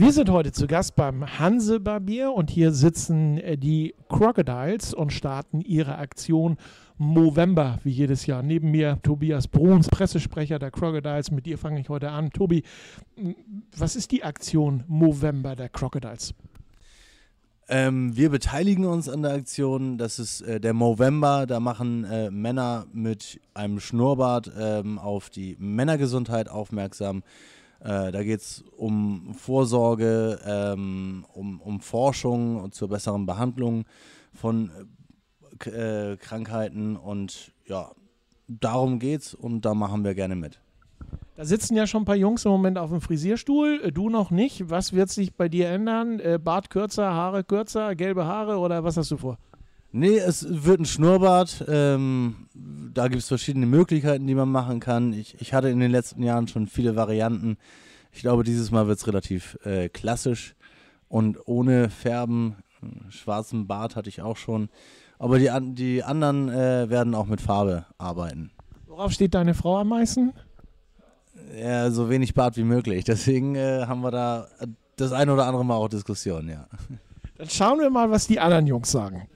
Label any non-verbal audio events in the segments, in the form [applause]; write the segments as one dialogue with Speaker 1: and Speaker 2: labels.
Speaker 1: Wir sind heute zu Gast beim Hansebarbier und hier sitzen äh, die Crocodiles und starten ihre Aktion Movember, wie jedes Jahr. Neben mir Tobias Bruns, Pressesprecher der Crocodiles. Mit dir fange ich heute an. Tobi, was ist die Aktion Movember der Crocodiles?
Speaker 2: Ähm, wir beteiligen uns an der Aktion. Das ist äh, der Movember. Da machen äh, Männer mit einem Schnurrbart ähm, auf die Männergesundheit aufmerksam. Äh, da geht es um Vorsorge, ähm, um, um Forschung zur besseren Behandlung von äh, Krankheiten. Und ja, darum geht's und da machen wir gerne mit.
Speaker 1: Da sitzen ja schon ein paar Jungs im Moment auf dem Frisierstuhl, äh, du noch nicht. Was wird sich bei dir ändern? Äh, Bart kürzer, Haare kürzer, gelbe Haare oder was hast du vor?
Speaker 2: Nee, es wird ein Schnurrbart. Ähm, da gibt es verschiedene Möglichkeiten, die man machen kann. Ich, ich hatte in den letzten Jahren schon viele Varianten. Ich glaube, dieses Mal wird es relativ äh, klassisch und ohne Färben. Schwarzen Bart hatte ich auch schon. Aber die, die anderen äh, werden auch mit Farbe arbeiten.
Speaker 1: Worauf steht deine Frau am meisten?
Speaker 2: ja, so wenig Bart wie möglich. Deswegen äh, haben wir da das ein oder andere Mal auch Diskussionen, ja.
Speaker 1: Dann schauen wir mal, was die anderen Jungs sagen.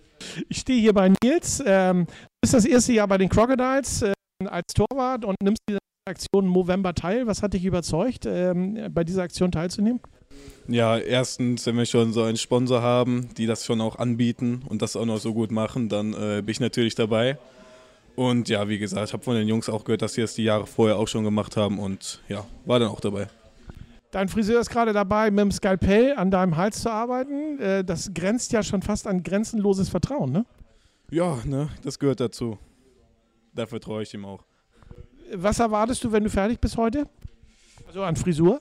Speaker 1: Ich stehe hier bei Nils. Ähm, du bist das erste Jahr bei den Crocodiles äh, als Torwart und nimmst dieser Aktion Movember teil. Was hat dich überzeugt, ähm, bei dieser Aktion teilzunehmen?
Speaker 3: Ja, erstens, wenn wir schon so einen Sponsor haben, die das schon auch anbieten und das auch noch so gut machen, dann äh, bin ich natürlich dabei. Und ja, wie gesagt, ich habe von den Jungs auch gehört, dass sie das die Jahre vorher auch schon gemacht haben und ja, war dann auch dabei.
Speaker 1: Dein Friseur ist gerade dabei, mit dem Skalpell an deinem Hals zu arbeiten. Äh, das grenzt ja schon fast an grenzenloses Vertrauen, ne?
Speaker 3: Ja, ne, das gehört dazu. Dafür traue ich ihm auch.
Speaker 1: Was erwartest du, wenn du fertig bist heute? Also an Frisur?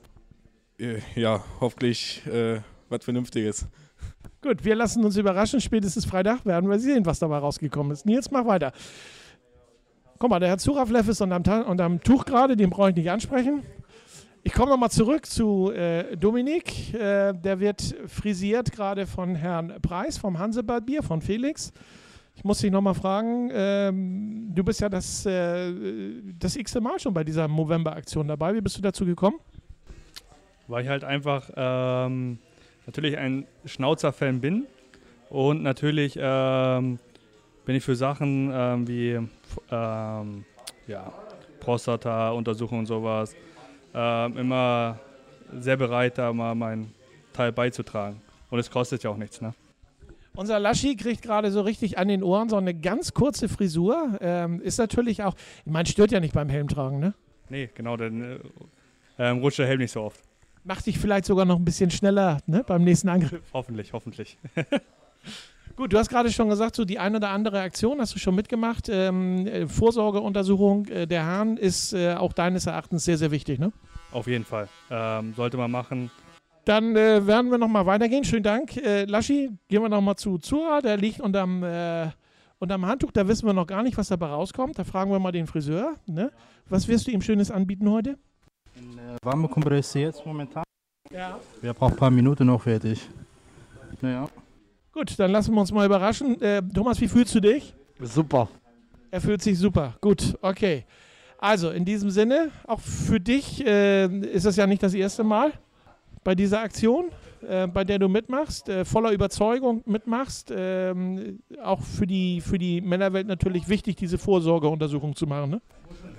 Speaker 3: Äh, ja, hoffentlich äh, was Vernünftiges.
Speaker 1: Gut, wir lassen uns überraschen. Spätestens Freitag werden wir sehen, was dabei rausgekommen ist. Nils, mach weiter. Guck mal, der Herr Zurafleff ist unterm, unterm Tuch gerade, den brauche ich nicht ansprechen. Ich komme nochmal zurück zu äh, Dominik. Äh, der wird frisiert gerade von Herrn Preis vom Hansebarbier, von Felix. Ich muss dich nochmal fragen, ähm, du bist ja das, äh, das x-te Mal schon bei dieser Movember-Aktion dabei. Wie bist du dazu gekommen?
Speaker 4: Weil ich halt einfach ähm, natürlich ein Schnauzer-Fan bin und natürlich ähm, bin ich für Sachen ähm, wie ähm, ja, Prostata-Untersuchungen und sowas ähm, immer sehr bereit, da mal meinen Teil beizutragen. Und es kostet ja auch nichts, ne?
Speaker 1: Unser Laschi kriegt gerade so richtig an den Ohren so eine ganz kurze Frisur. Ähm, ist natürlich auch, ich meine, stört ja nicht beim Helmtragen, ne?
Speaker 4: Nee, genau, dann äh, ähm, rutscht der Helm nicht so oft.
Speaker 1: Macht dich vielleicht sogar noch ein bisschen schneller ne, beim nächsten Angriff.
Speaker 4: Hoffentlich, hoffentlich. [laughs]
Speaker 1: Gut, du hast gerade schon gesagt, so die eine oder andere Aktion hast du schon mitgemacht. Ähm, äh, Vorsorgeuntersuchung äh, der Hahn ist äh, auch deines Erachtens sehr, sehr wichtig, ne?
Speaker 4: Auf jeden Fall. Ähm, sollte man machen.
Speaker 1: Dann äh, werden wir nochmal weitergehen. Schönen Dank. Äh, Laschi, gehen wir nochmal zu Zura. Der liegt unterm, äh, unterm Handtuch. Da wissen wir noch gar nicht, was dabei rauskommt. Da fragen wir mal den Friseur. Ne? Was wirst du ihm Schönes anbieten heute?
Speaker 5: Eine warme Kompresse jetzt momentan.
Speaker 1: Ja.
Speaker 5: Wir brauchen ein paar Minuten noch fertig. Naja.
Speaker 1: Gut, dann lassen wir uns mal überraschen. Äh, Thomas, wie fühlst du dich?
Speaker 6: Super.
Speaker 1: Er fühlt sich super. Gut, okay. Also in diesem Sinne, auch für dich äh, ist es ja nicht das erste Mal bei dieser Aktion, äh, bei der du mitmachst, äh, voller Überzeugung mitmachst. Ähm, auch für die, für die Männerwelt natürlich wichtig, diese Vorsorgeuntersuchung zu machen. Ne?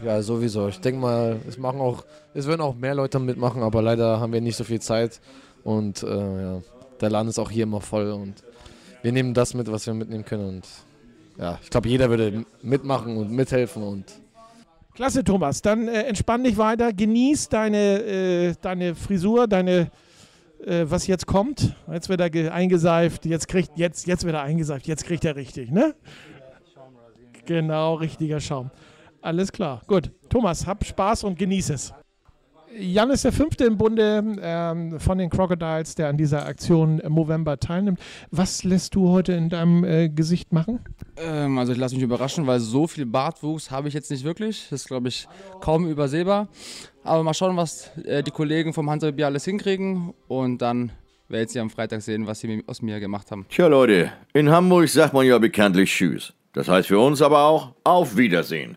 Speaker 6: Ja, sowieso. Ich denke mal, es machen auch, es werden auch mehr Leute mitmachen, aber leider haben wir nicht so viel Zeit und äh, ja, der Laden ist auch hier immer voll und wir nehmen das mit, was wir mitnehmen können. Und ja, ich glaube, jeder würde mitmachen und mithelfen und
Speaker 1: Klasse, Thomas. Dann äh, entspann dich weiter, genieß deine, äh, deine Frisur, deine, äh, was jetzt kommt. Jetzt wird er eingeseift, jetzt kriegt, jetzt, jetzt wird er eingeseift, jetzt kriegt er richtig, ne? Genau, richtiger Schaum. Alles klar. Gut. Thomas, hab Spaß und genieß es. Jan ist der fünfte im Bunde ähm, von den Crocodiles, der an dieser Aktion im November teilnimmt. Was lässt du heute in deinem äh, Gesicht machen?
Speaker 7: Ähm, also ich lasse mich überraschen, weil so viel Bartwuchs habe ich jetzt nicht wirklich. Das ist, glaube ich, kaum übersehbar. Aber mal schauen, was äh, die Kollegen vom Hansa Bier alles hinkriegen. Und dann werdet ihr am Freitag sehen, was sie aus mir gemacht haben.
Speaker 8: Tja, Leute, in Hamburg sagt man ja bekanntlich Tschüss. Das heißt für uns aber auch Auf Wiedersehen.